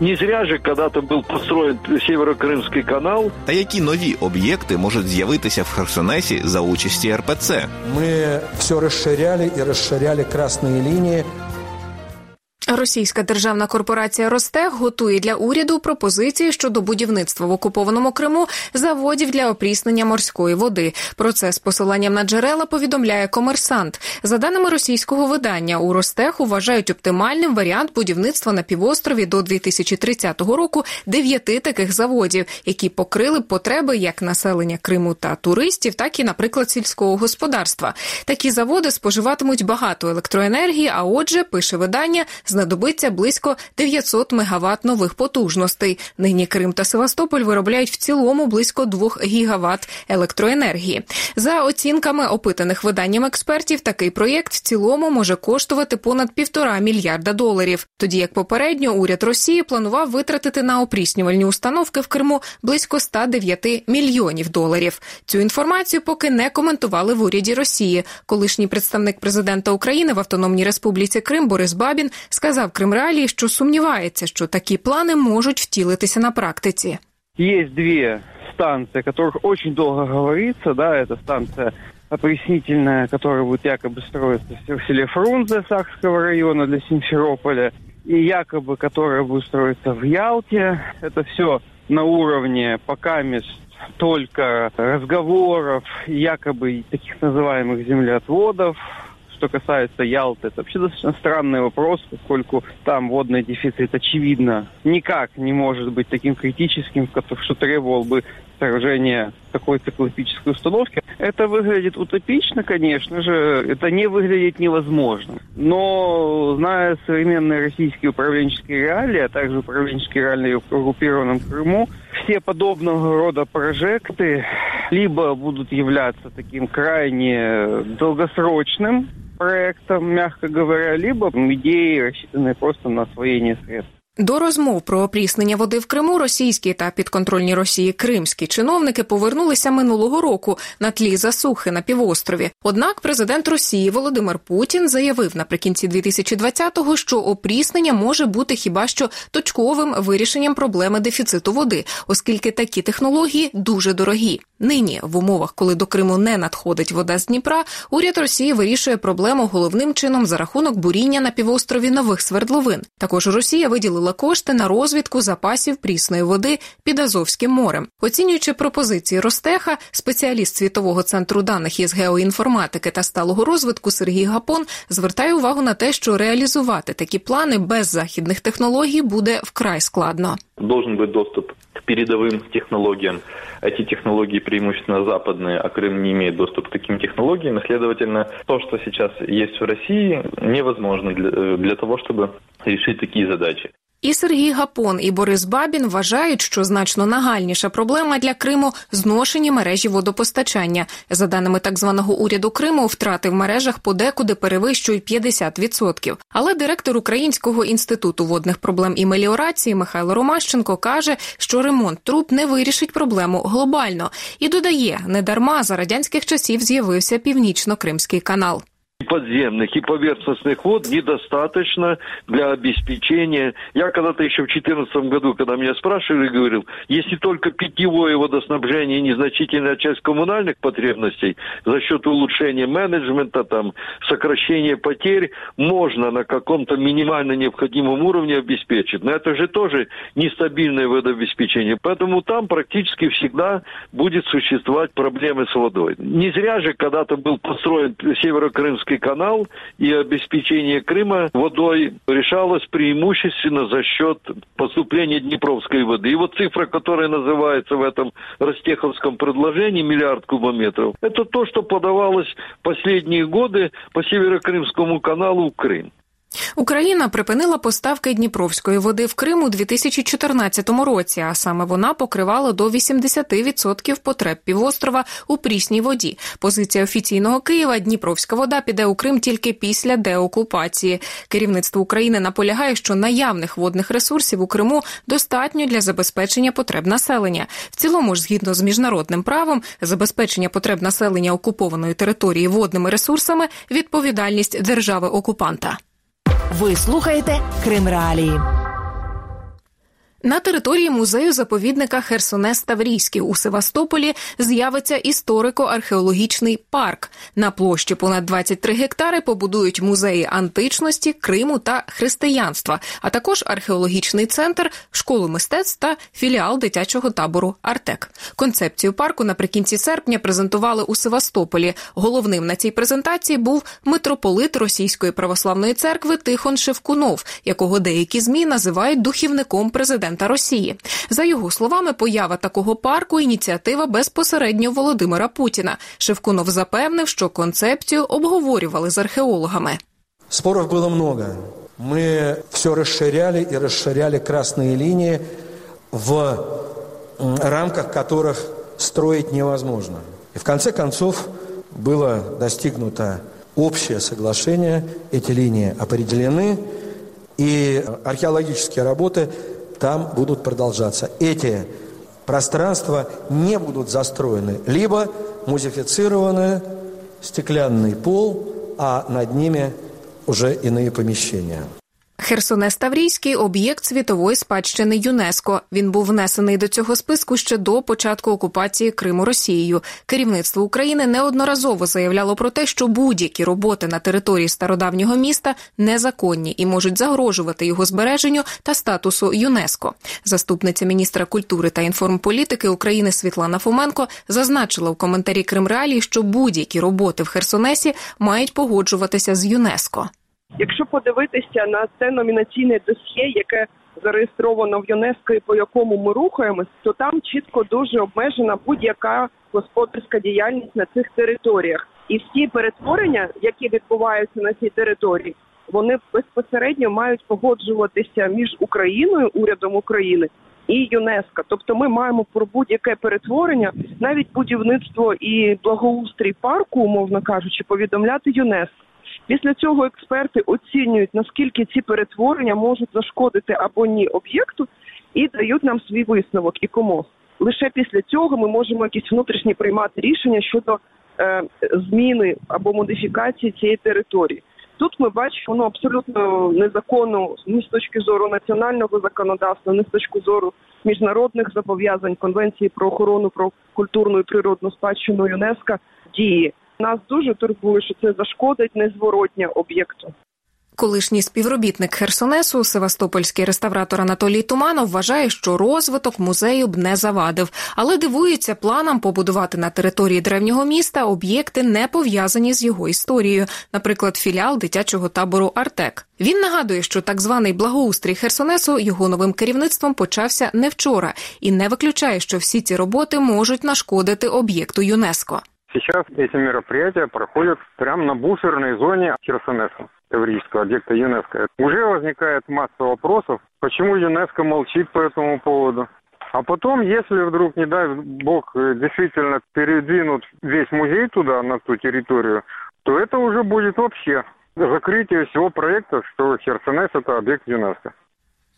Не зря же когда-то был построен Северокрымский канал. Та які нові об'єкти можуть з'явитися в Херсонесі за участі РПЦ? Мы все расширяли и расширяли красные линии. Російська державна корпорація Ростех готує для уряду пропозиції щодо будівництва в окупованому Криму заводів для опріснення морської води. Про це з посиланням на джерела повідомляє комерсант. За даними російського видання, у Ростеху вважають оптимальним варіант будівництва на півострові до 2030 року дев'яти таких заводів, які покрили б потреби як населення Криму та туристів, так і, наприклад, сільського господарства. Такі заводи споживатимуть багато електроенергії. А отже, пише видання знадобиться близько 900 мегаватт нових потужностей. Нині Крим та Севастополь виробляють в цілому близько 2 гігаватт електроенергії. За оцінками опитаних виданням експертів, такий проєкт в цілому може коштувати понад півтора мільярда доларів. Тоді як попередньо уряд Росії планував витратити на опріснювальні установки в Криму близько 109 мільйонів доларів. Цю інформацію поки не коментували в уряді Росії. Колишній представник президента України в Автономній Республіці Крим Борис Бабін сказав Кримреалії, що сумнівається, що такі плани можуть втілитися на практиці. Есть две станции, о которых очень долго говорится, да, это станция опреснительная, которая будет якобы строиться в селе Фрунзе Сахского района для Симферополя, и якобы, которая будет строиться в Ялте. Это все на уровне пока мест только разговоров, якобы таких называемых землеотводов, что касается Ялты, это вообще достаточно странный вопрос, поскольку там водный дефицит, очевидно, никак не может быть таким критическим, что требовал бы сооружения такой циклопической установки. Это выглядит утопично, конечно же, это не выглядит невозможным. Но, зная современные российские управленческие реалии, а также управленческие реалии в оккупированном Крыму, все подобного рода прожекты либо будут являться таким крайне долгосрочным проектом, мягко говоря, либо идеи, рассчитанные просто на освоение средств. До розмов про опріснення води в Криму російські та підконтрольні Росії кримські чиновники повернулися минулого року на тлі засухи на півострові. Однак президент Росії Володимир Путін заявив наприкінці 2020-го, що опріснення може бути хіба що точковим вирішенням проблеми дефіциту води, оскільки такі технології дуже дорогі. Нині в умовах, коли до Криму не надходить вода з Дніпра, уряд Росії вирішує проблему головним чином за рахунок буріння на півострові нових свердловин. Також Росія виділила кошти на розвідку запасів прісної води під Азовським морем. Оцінюючи пропозиції Ростеха, спеціаліст світового центру даних із геоінформатики та сталого розвитку Сергій Гапон звертає увагу на те, що реалізувати такі плани без західних технологій буде вкрай складно. Должен быть доступ к передовым технологиям. Эти технологии преимущественно западные, а Крым не имеет доступ к таким технологиям. И, следовательно, то, что сейчас есть в России, невозможно для, для того, чтобы решить такие задачи. І Сергій Гапон, і Борис Бабін вважають, що значно нагальніша проблема для Криму зношені мережі водопостачання. За даними так званого уряду Криму, втрати в мережах подекуди перевищують 50%. Але директор Українського інституту водних проблем і меліорації Михайло Ромащенко каже, що ремонт труб не вирішить проблему глобально і додає, недарма за радянських часів з'явився північно-кримський канал. Подземных и поверхностных вод недостаточно для обеспечения. Я когда-то еще в 2014 году, когда меня спрашивали, говорил, если только питьевое водоснабжение и незначительная часть коммунальных потребностей за счет улучшения менеджмента, там, сокращения потерь, можно на каком-то минимально необходимом уровне обеспечить. Но это же тоже нестабильное водообеспечение. Поэтому там практически всегда будет существовать проблемы с водой. Не зря же когда-то был построен Северо-Крымский канал, и обеспечение Крыма водой решалось преимущественно за счет поступления Днепровской воды. И вот цифра, которая называется в этом Ростеховском предложении, миллиард кубометров, это то, что подавалось последние годы по Северо-Крымскому каналу в Крым. Україна припинила поставки Дніпровської води в Крим у 2014 році, а саме вона покривала до 80% потреб півострова у прісній воді. Позиція офіційного Києва Дніпровська вода піде у Крим тільки після деокупації. Керівництво України наполягає, що наявних водних ресурсів у Криму достатньо для забезпечення потреб населення. В цілому ж, згідно з міжнародним правом, забезпечення потреб населення окупованої території водними ресурсами відповідальність держави окупанта. Ви слухаєте Крим Реалії. На території музею заповідника Херсонес Таврійський у Севастополі з'явиться історико-археологічний парк. На площі понад 23 гектари побудують музеї античності, Криму та християнства, а також археологічний центр, школу мистецтв та філіал дитячого табору Артек. Концепцію парку наприкінці серпня презентували у Севастополі. Головним на цій презентації був митрополит Російської православної церкви Тихон Шевкунов, якого деякі змі називають духівником президента президента Росії. За його словами, поява такого парку ініціатива безпосередньо Володимира Путіна. Шевкунов запевнив, що концепцію обговорювали з археологами. Споров было много. Мы все расширяли и расширяли красные линии, в рамках которых строить невозможно. И в конце концов было достигнуто общее соглашение, эти линии определены, и археологические работы там будут продолжаться. Эти пространства не будут застроены, либо музифицированы стеклянный пол, а над ними уже иные помещения. Херсонес Таврійський об'єкт світової спадщини ЮНЕСКО. Він був внесений до цього списку ще до початку окупації Криму Росією. Керівництво України неодноразово заявляло про те, що будь-які роботи на території стародавнього міста незаконні і можуть загрожувати його збереженню та статусу ЮНЕСКО. Заступниця міністра культури та інформполітики України Світлана Фоменко зазначила в коментарі Крим Реалії, що будь-які роботи в Херсонесі мають погоджуватися з ЮНЕСКО. Якщо подивитися на це номінаційне досьє, яке зареєстровано в ЮНЕСКО і по якому ми рухаємось, то там чітко дуже обмежена будь-яка господарська діяльність на цих територіях, і всі перетворення, які відбуваються на цій території, вони безпосередньо мають погоджуватися між Україною, урядом України. І ЮНЕСКО, тобто ми маємо про будь-яке перетворення, навіть будівництво і благоустрій парку, умовно кажучи, повідомляти ЮНЕСКО. Після цього експерти оцінюють наскільки ці перетворення можуть зашкодити або ні об'єкту, і дають нам свій висновок і кому. Лише після цього ми можемо якісь внутрішні приймати рішення щодо е, зміни або модифікації цієї території. Тут ми бачимо ну, абсолютно незаконно ні з точки зору національного законодавства, ні з точки зору міжнародних зобов'язань конвенції про охорону про культурну і природну спадщину ЮНЕСКО дії. Нас дуже турбує, що це зашкодить незворотня об'єкту. Колишній співробітник Херсонесу, Севастопольський реставратор Анатолій Туманов, вважає, що розвиток музею б не завадив, але дивується планам побудувати на території древнього міста об'єкти, не пов'язані з його історією, наприклад, філіал дитячого табору Артек. Він нагадує, що так званий благоустрій Херсонесу його новим керівництвом почався не вчора, і не виключає, що всі ці роботи можуть нашкодити об'єкту ЮНЕСКО. Сейчас эти мероприятия проходят прямо на буферной зоне Херсонеса, еврейского объекта ЮНЕСКО. Уже возникает масса вопросов, почему ЮНЕСКО молчит по этому поводу. А потом, если вдруг, не дай бог, действительно передвинут весь музей туда, на ту территорию, то это уже будет вообще закрытие всего проекта, что Херсонес – это объект ЮНЕСКО.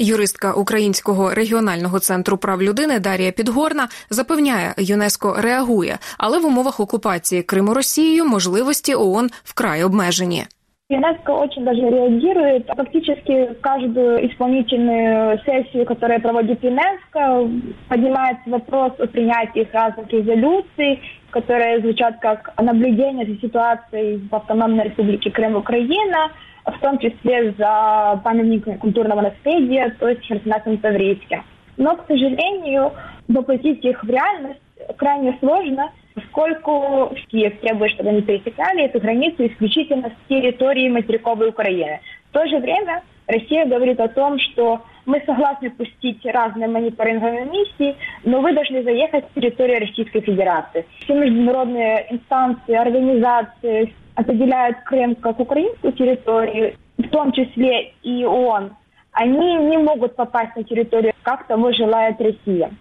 Юристка Українського регіонального центру прав людини Дарія Підгорна запевняє, ЮНЕСКО реагує, але в умовах окупації Криму Росією можливості ООН вкрай обмежені. ЮНЕСКО очень даже реагирует. Фактически каждую исполнительную сессию, которая проводит ЮНЕСКО, поднимается вопрос о принятии разных резолюций, которые звучат как наблюдение за ситуацией в Автономной Республике Крым Украина, в том числе за памятниками культурного наследия, то есть Херсонесом Таврийским. Но, к сожалению, воплотить их в реальность крайне сложно, поскольку Киев требует, чтобы они пересекали эту границу исключительно с территории материковой Украины. В то же время Россия говорит о том, что мы согласны пустить разные мониторинговые миссии, но вы должны заехать с территории Российской Федерации. Все международные инстанции, организации определяют Крым как украинскую территорию, в том числе и ООН, они не могут попасть на территорию, как того желает Россия.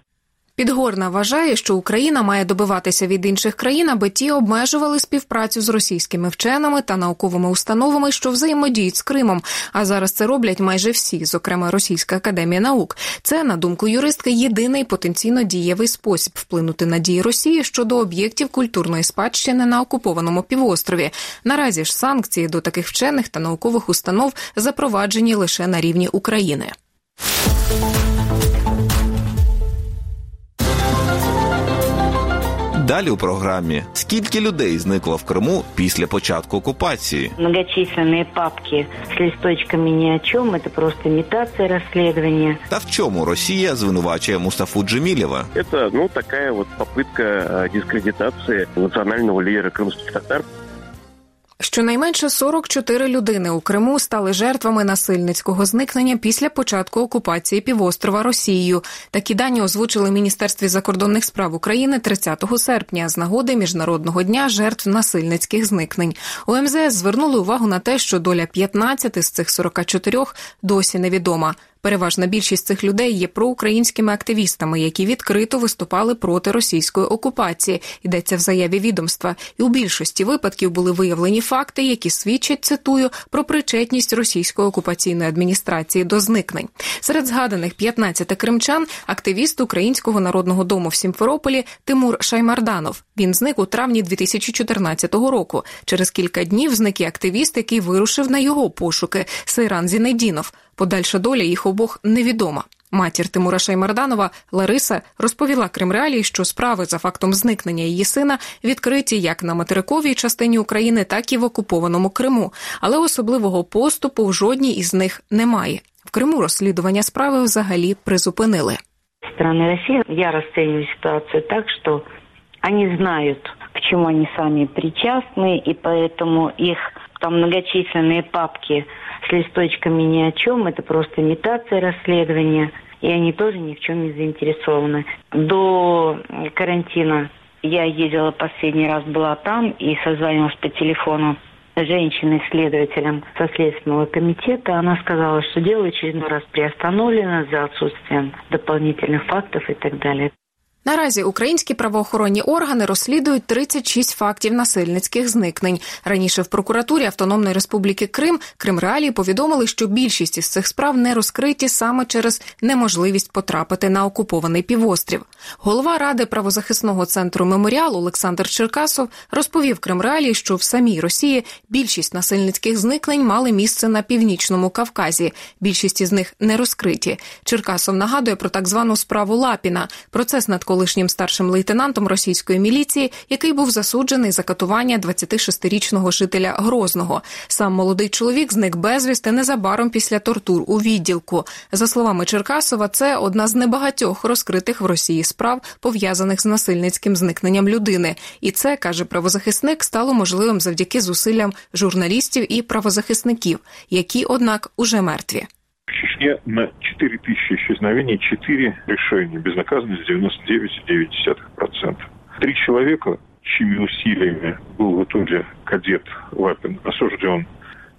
Підгорна вважає, що Україна має добиватися від інших країн, аби ті обмежували співпрацю з російськими вченими та науковими установами, що взаємодіють з Кримом. А зараз це роблять майже всі, зокрема Російська академія наук. Це на думку юристки єдиний потенційно дієвий спосіб вплинути на дії Росії щодо об'єктів культурної спадщини на окупованому півострові. Наразі ж санкції до таких вчених та наукових установ запроваджені лише на рівні України. Далі у програмі скільки людей зникло в Криму після початку окупації? Многочисленные папки с листочками ни о чем, это просто имитация расследования. Та в чому Росія звинувачує Мустафу Джемілєва? Это, ну, такая вот попытка э, дискредитации национального лидера крымских татар. Щонайменше 44 людини у Криму стали жертвами насильницького зникнення після початку окупації півострова Росією. Такі дані озвучили Міністерстві закордонних справ України 30 серпня з нагоди міжнародного дня жертв насильницьких зникнень. У МЗС звернули увагу на те, що доля 15 з цих 44 досі невідома. Переважна більшість цих людей є проукраїнськими активістами, які відкрито виступали проти російської окупації. Йдеться в заяві відомства, і у більшості випадків були виявлені факти, які свідчать цитую про причетність російської окупаційної адміністрації до зникнень. Серед згаданих 15 кримчан активіст Українського народного дому в Сімферополі Тимур Шаймарданов. Він зник у травні 2014 року. Через кілька днів зник і активіст, який вирушив на його пошуки Сейран Зінедінов. Подальша доля їх обох невідома. Матір Тимура Шаймарданова Лариса розповіла Кримреалії, що справи за фактом зникнення її сина відкриті як на материковій частині України, так і в окупованому Криму, але особливого поступу в жодній із них немає. В Криму розслідування справи взагалі призупинили. Страны России, я расцениваю ситуацию так, что они знают, к чему они сами причастны, и поэтому их там многочисленные папки с листочками ни о чем, это просто имитация расследования, и они тоже ни в чем не заинтересованы. До карантина я ездила последний раз, была там и созванивалась по телефону женщиной-следователем со Следственного комитета. Она сказала, что дело очередной раз приостановлено за отсутствием дополнительных фактов и так далее. Наразі українські правоохоронні органи розслідують 36 фактів насильницьких зникнень. Раніше в прокуратурі Автономної Республіки Крим Кримреалії повідомили, що більшість із цих справ не розкриті саме через неможливість потрапити на окупований півострів. Голова ради правозахисного центру меморіал Олександр Черкасов розповів Кримреалії, що в самій Росії більшість насильницьких зникнень мали місце на північному Кавказі. Більшість із них не розкриті. Черкасов нагадує про так звану справу Лапіна. Процес над колишнім старшим лейтенантом російської міліції, який був засуджений за катування 26-річного жителя Грозного. Сам молодий чоловік зник безвісти незабаром після тортур у відділку. За словами Черкасова, це одна з небагатьох розкритих в Росії справ, пов'язаних з насильницьким зникненням людини. І це каже правозахисник стало можливим завдяки зусиллям журналістів і правозахисників, які, однак, уже мертві. В Чечне на 4 тысячи исчезновений 4 решения. Безнаказанность 99,9%. Три человека, чьими усилиями был в итоге кадет Лапин осужден,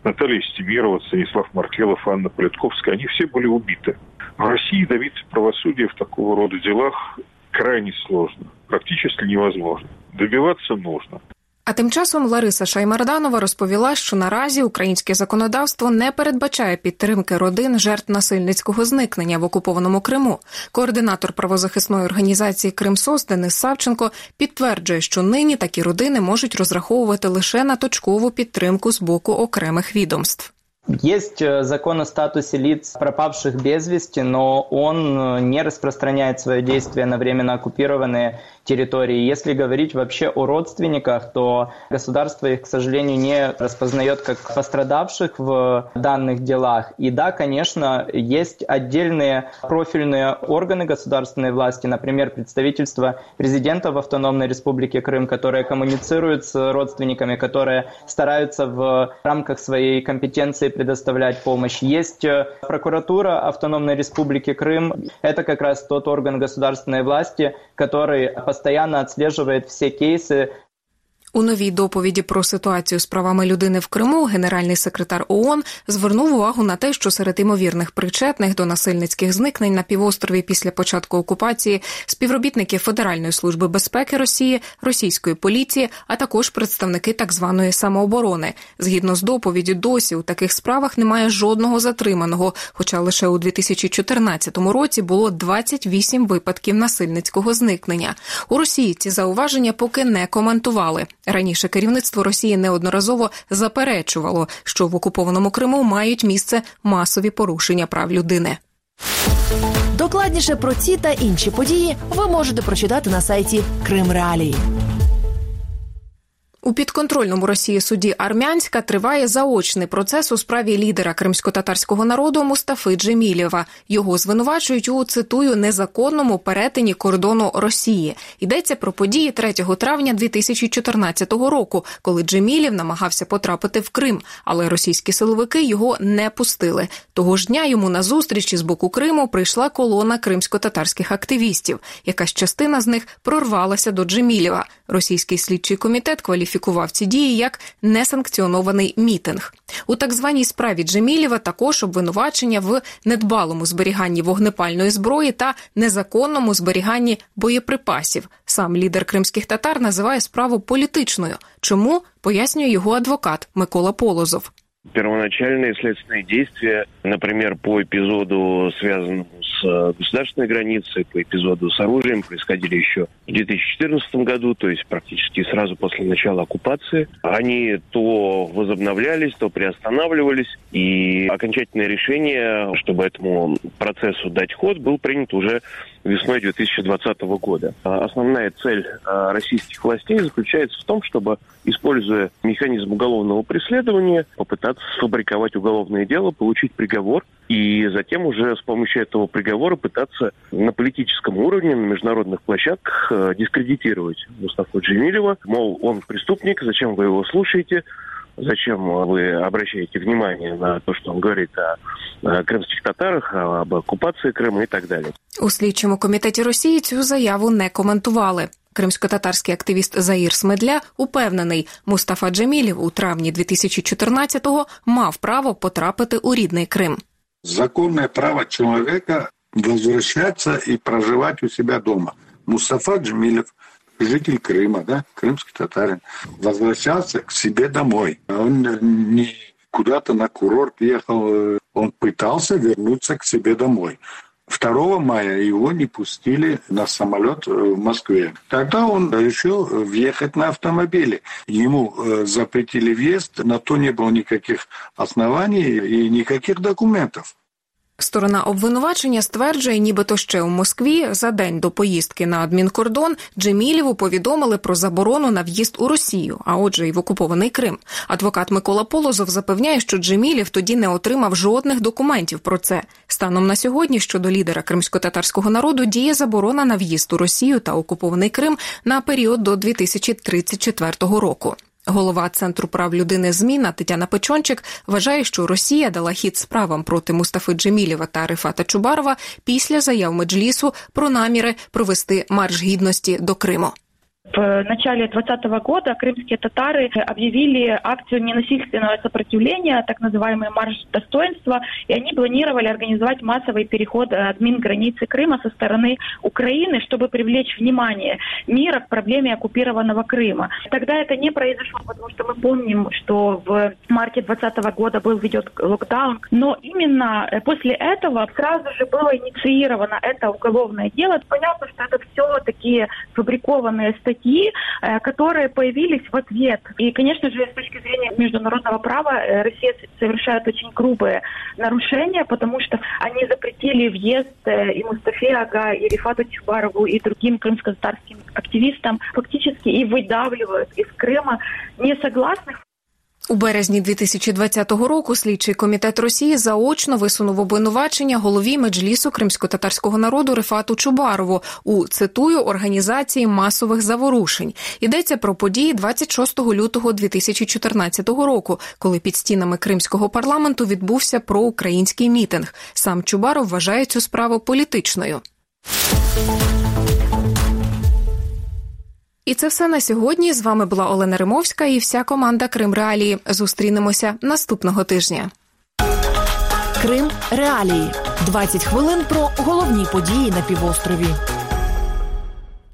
Наталья Стемирова, Станислав Маркелов, Анна Политковская, они все были убиты. В России добиться правосудия в такого рода делах крайне сложно, практически невозможно. Добиваться нужно. А тим часом Лариса Шаймарданова розповіла, що наразі українське законодавство не передбачає підтримки родин жертв насильницького зникнення в окупованому Криму. Координатор правозахисної організації Кримсос Денис Савченко підтверджує, що нині такі родини можуть розраховувати лише на точкову підтримку з боку окремих відомств. Есть закон о статусе лиц, пропавших без вести, но он не распространяет свое действие на временно оккупированные территории. Если говорить вообще о родственниках, то государство их, к сожалению, не распознает как пострадавших в данных делах. И да, конечно, есть отдельные профильные органы государственной власти, например, представительство президента в Автономной Республике Крым, которые коммуницируют с родственниками, которые стараются в рамках своей компетенции предоставлять помощь. Есть прокуратура Автономной Республики Крым. Это как раз тот орган государственной власти, который постоянно отслеживает все кейсы У новій доповіді про ситуацію з правами людини в Криму генеральний секретар ООН звернув увагу на те, що серед імовірних причетних до насильницьких зникнень на півострові після початку окупації співробітники Федеральної служби безпеки Росії, російської поліції, а також представники так званої самооборони. Згідно з доповіді, досі у таких справах немає жодного затриманого. Хоча лише у 2014 році було 28 випадків насильницького зникнення. У Росії ці зауваження поки не коментували. Раніше керівництво Росії неодноразово заперечувало, що в окупованому Криму мають місце масові порушення прав людини. Докладніше про ці та інші події ви можете прочитати на сайті Крим Реалії. У підконтрольному Росії суді Армянська триває заочний процес у справі лідера кримсько-татарського народу Мустафи Джемілєва. Його звинувачують у цитую незаконному перетині кордону Росії. Йдеться про події 3 травня 2014 року, коли Джемілєв намагався потрапити в Крим, але російські силовики його не пустили. Того ж дня йому на зустрічі з боку Криму прийшла колона кримсько-татарських активістів. Якась частина з них прорвалася до Джемілєва. Російський слідчий комітет кваліфікував кваліфікував ці дії як несанкціонований мітинг. У так званій справі Джемілєва також обвинувачення в недбалому зберіганні вогнепальної зброї та незаконному зберіганні боєприпасів. Сам лідер кримських татар називає справу політичною. Чому пояснює його адвокат Микола Полозов. Первоначальные следственные действия, например, по эпизоду, связанному с э, государственной границей, по эпизоду с оружием, происходили еще в 2014 году, то есть практически сразу после начала оккупации. Они то возобновлялись, то приостанавливались, и окончательное решение, чтобы этому процессу дать ход, был принят уже весной 2020 года. А основная цель а, российских властей заключается в том, чтобы, используя механизм уголовного преследования, попытаться сфабриковать уголовное дело, получить приговор и затем уже с помощью этого приговора пытаться на политическом уровне, на международных площадках а, дискредитировать Мустафу Джемилева. Мол, он преступник, зачем вы его слушаете, зачем вы обращаете внимание на то, что он говорит о, о кримських татарах, об окупації Криму і так далі. У слідчому комітеті Росії цю заяву не коментували. Кримсько-татарський активіст Заїр Смедля упевнений, Мустафа Джемілів у травні 2014-го мав право потрапити у рідний Крим. Законне право чоловіка возвращаться и проживать у себя дома. Мустафа Джемилев житель Крыма, да, крымский татарин, возвращался к себе домой. Он не куда-то на курорт ехал, он пытался вернуться к себе домой. 2 мая его не пустили на самолет в Москве. Тогда он решил въехать на автомобиле. Ему запретили въезд, на то не было никаких оснований и никаких документов. Сторона обвинувачення стверджує, нібито ще у Москві за день до поїздки на адмінкордон Джемілєву повідомили про заборону на в'їзд у Росію, а отже, й в окупований Крим. Адвокат Микола Полозов запевняє, що Джемілєв тоді не отримав жодних документів про це. Станом на сьогодні щодо лідера кримсько-татарського народу діє заборона на в'їзд у Росію та окупований Крим на період до 2034 року. Голова Центру прав людини зміна Тетяна Печончик вважає, що Росія дала хід справам проти Мустафи Джемілєва та Рифата Чубарова після заяв Меджлісу про наміри провести марш гідності до Криму. В начале 2020 года крымские татары объявили акцию ненасильственного сопротивления, так называемый марш достоинства, и они планировали организовать массовый переход админ границы Крыма со стороны Украины, чтобы привлечь внимание мира к проблеме оккупированного Крыма. Тогда это не произошло, потому что мы помним, что в марте 2020 года был введен локдаун, но именно после этого сразу же было инициировано это уголовное дело. Понятно, что это все такие фабрикованные статьи, статьи, которые появились в ответ. И, конечно же, с точки зрения международного права Россия совершает очень грубые нарушения, потому что они запретили въезд и Мустафе Ага, и Рифату Чубарову, и другим крымско-татарским активистам, фактически и выдавливают из Крыма несогласных у березні 2020 року слідчий комітет Росії заочно висунув обвинувачення голові меджлісу кримсько-татарського народу Рифату Чубарову у цитую організації масових заворушень. Йдеться про події 26 лютого 2014 року, коли під стінами кримського парламенту відбувся проукраїнський мітинг. Сам Чубаров вважає цю справу політичною. І це все на сьогодні. З вами була Олена Римовська і вся команда Крим Реалії. Зустрінемося наступного тижня. Крим Реалії 20 хвилин про головні події на півострові.